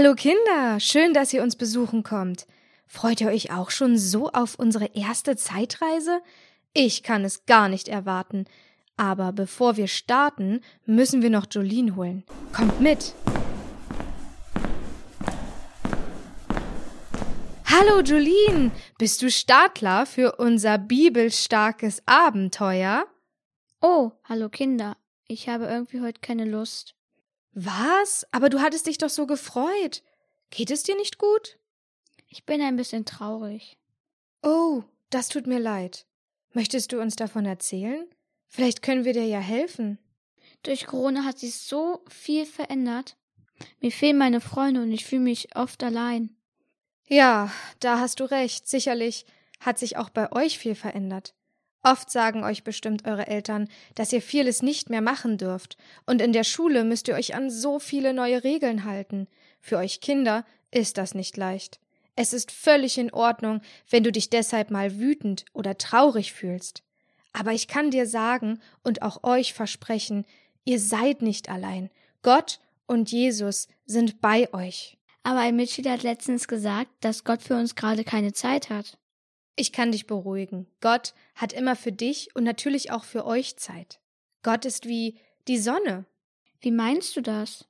Hallo Kinder, schön, dass ihr uns besuchen kommt. Freut ihr euch auch schon so auf unsere erste Zeitreise? Ich kann es gar nicht erwarten. Aber bevor wir starten, müssen wir noch Jolene holen. Kommt mit! Hallo Jolene, bist du Startler für unser bibelstarkes Abenteuer? Oh, hallo Kinder. Ich habe irgendwie heute keine Lust. Was? Aber du hattest dich doch so gefreut. Geht es dir nicht gut? Ich bin ein bisschen traurig. Oh, das tut mir leid. Möchtest du uns davon erzählen? Vielleicht können wir dir ja helfen. Durch Corona hat sich so viel verändert. Mir fehlen meine Freunde und ich fühle mich oft allein. Ja, da hast du recht. Sicherlich hat sich auch bei euch viel verändert. Oft sagen euch bestimmt eure Eltern, dass ihr vieles nicht mehr machen dürft, und in der Schule müsst ihr euch an so viele neue Regeln halten. Für euch Kinder ist das nicht leicht. Es ist völlig in Ordnung, wenn du dich deshalb mal wütend oder traurig fühlst. Aber ich kann dir sagen und auch euch versprechen, ihr seid nicht allein. Gott und Jesus sind bei euch. Aber ein Mitschüler hat letztens gesagt, dass Gott für uns gerade keine Zeit hat. Ich kann dich beruhigen. Gott hat immer für dich und natürlich auch für euch Zeit. Gott ist wie die Sonne. Wie meinst du das?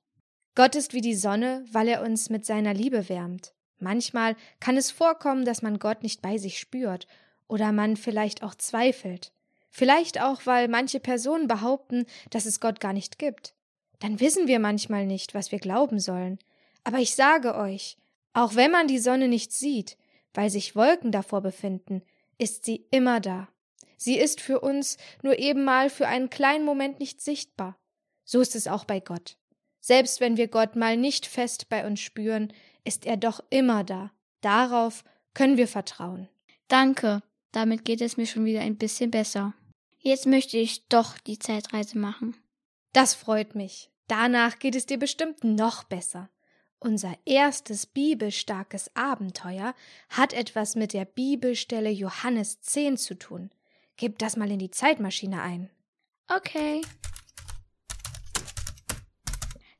Gott ist wie die Sonne, weil er uns mit seiner Liebe wärmt. Manchmal kann es vorkommen, dass man Gott nicht bei sich spürt oder man vielleicht auch zweifelt. Vielleicht auch, weil manche Personen behaupten, dass es Gott gar nicht gibt. Dann wissen wir manchmal nicht, was wir glauben sollen. Aber ich sage euch, auch wenn man die Sonne nicht sieht, weil sich Wolken davor befinden, ist sie immer da. Sie ist für uns nur eben mal für einen kleinen Moment nicht sichtbar. So ist es auch bei Gott. Selbst wenn wir Gott mal nicht fest bei uns spüren, ist er doch immer da. Darauf können wir vertrauen. Danke, damit geht es mir schon wieder ein bisschen besser. Jetzt möchte ich doch die Zeitreise machen. Das freut mich. Danach geht es dir bestimmt noch besser. Unser erstes bibelstarkes Abenteuer hat etwas mit der Bibelstelle Johannes 10 zu tun. Gib das mal in die Zeitmaschine ein. Okay.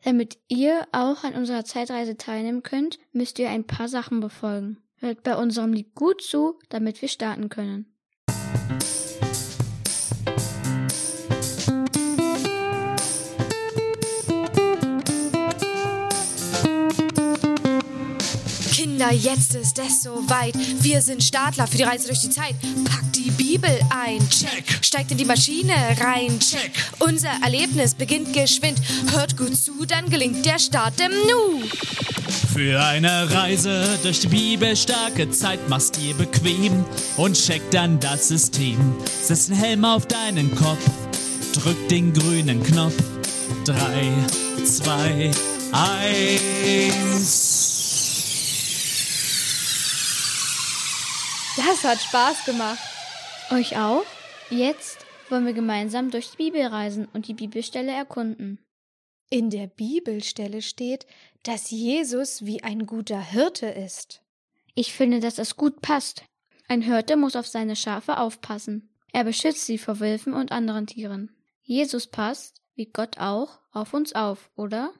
Damit ihr auch an unserer Zeitreise teilnehmen könnt, müsst ihr ein paar Sachen befolgen. Hört bei unserem Lied gut zu, damit wir starten können. Kinder, jetzt ist es soweit. Wir sind Startler für die Reise durch die Zeit. Packt die Bibel ein. Check. Steigt in die Maschine rein. Check. Unser Erlebnis beginnt geschwind. Hört gut zu, dann gelingt der Start im Nu. Für eine Reise durch die bibelstarke Zeit machst dir bequem und check dann das System. Setz einen Helm auf deinen Kopf, drück den grünen Knopf. Drei, zwei, eins. Das hat Spaß gemacht. Euch auch? Jetzt wollen wir gemeinsam durch die Bibel reisen und die Bibelstelle erkunden. In der Bibelstelle steht, dass Jesus wie ein guter Hirte ist. Ich finde, dass das gut passt. Ein Hirte muss auf seine Schafe aufpassen. Er beschützt sie vor Wölfen und anderen Tieren. Jesus passt, wie Gott auch, auf uns auf, oder?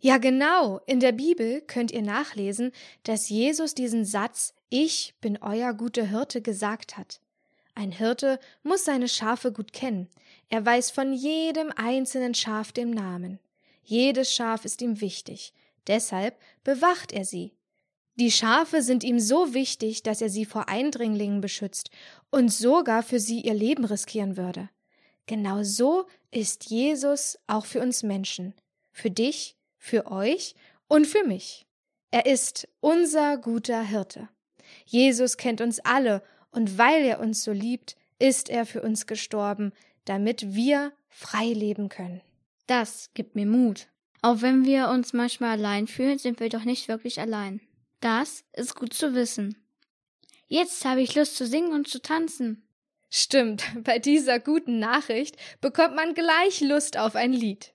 Ja, genau. In der Bibel könnt ihr nachlesen, dass Jesus diesen Satz Ich bin euer guter Hirte gesagt hat. Ein Hirte muss seine Schafe gut kennen. Er weiß von jedem einzelnen Schaf den Namen. Jedes Schaf ist ihm wichtig. Deshalb bewacht er sie. Die Schafe sind ihm so wichtig, dass er sie vor Eindringlingen beschützt und sogar für sie ihr Leben riskieren würde. Genau so ist Jesus auch für uns Menschen. Für dich für euch und für mich. Er ist unser guter Hirte. Jesus kennt uns alle, und weil er uns so liebt, ist er für uns gestorben, damit wir frei leben können. Das gibt mir Mut. Auch wenn wir uns manchmal allein fühlen, sind wir doch nicht wirklich allein. Das ist gut zu wissen. Jetzt habe ich Lust zu singen und zu tanzen. Stimmt, bei dieser guten Nachricht bekommt man gleich Lust auf ein Lied.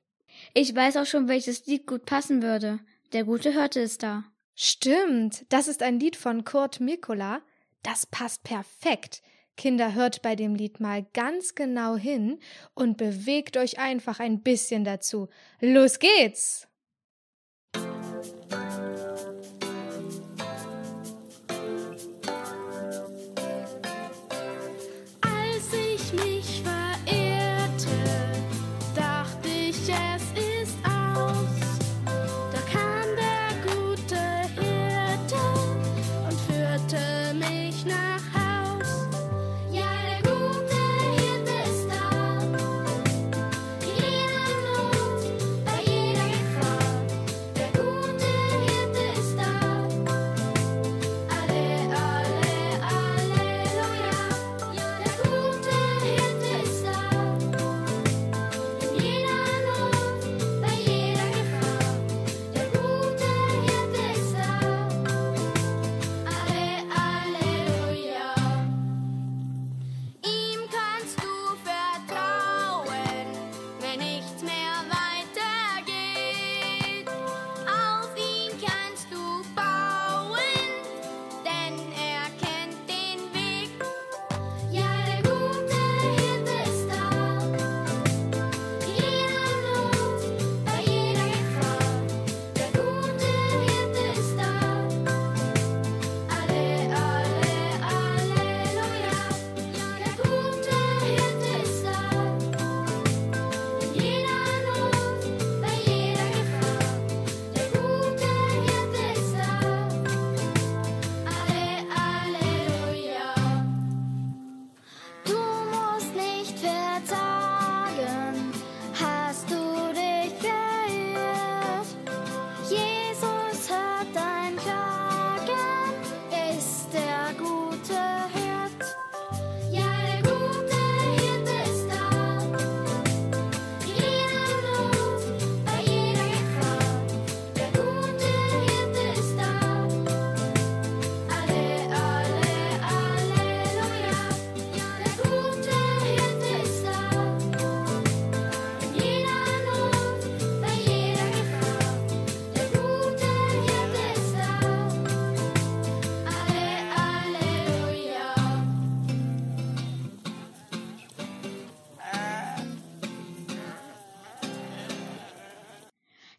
Ich weiß auch schon, welches Lied gut passen würde. Der gute Hörte ist da. Stimmt, das ist ein Lied von Kurt Mikula. Das passt perfekt. Kinder, hört bei dem Lied mal ganz genau hin und bewegt euch einfach ein bisschen dazu. Los geht's!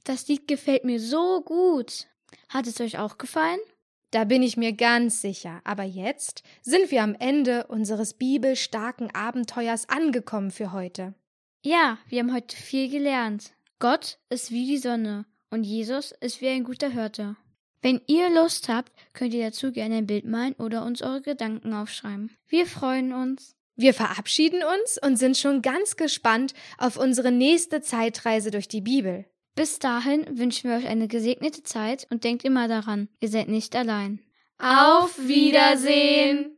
Das Lied gefällt mir so gut. Hat es euch auch gefallen? Da bin ich mir ganz sicher. Aber jetzt sind wir am Ende unseres bibelstarken Abenteuers angekommen für heute. Ja, wir haben heute viel gelernt. Gott ist wie die Sonne und Jesus ist wie ein guter Hirte. Wenn ihr Lust habt, könnt ihr dazu gerne ein Bild malen oder uns eure Gedanken aufschreiben. Wir freuen uns. Wir verabschieden uns und sind schon ganz gespannt auf unsere nächste Zeitreise durch die Bibel. Bis dahin wünschen wir euch eine gesegnete Zeit und denkt immer daran, ihr seid nicht allein. Auf Wiedersehen!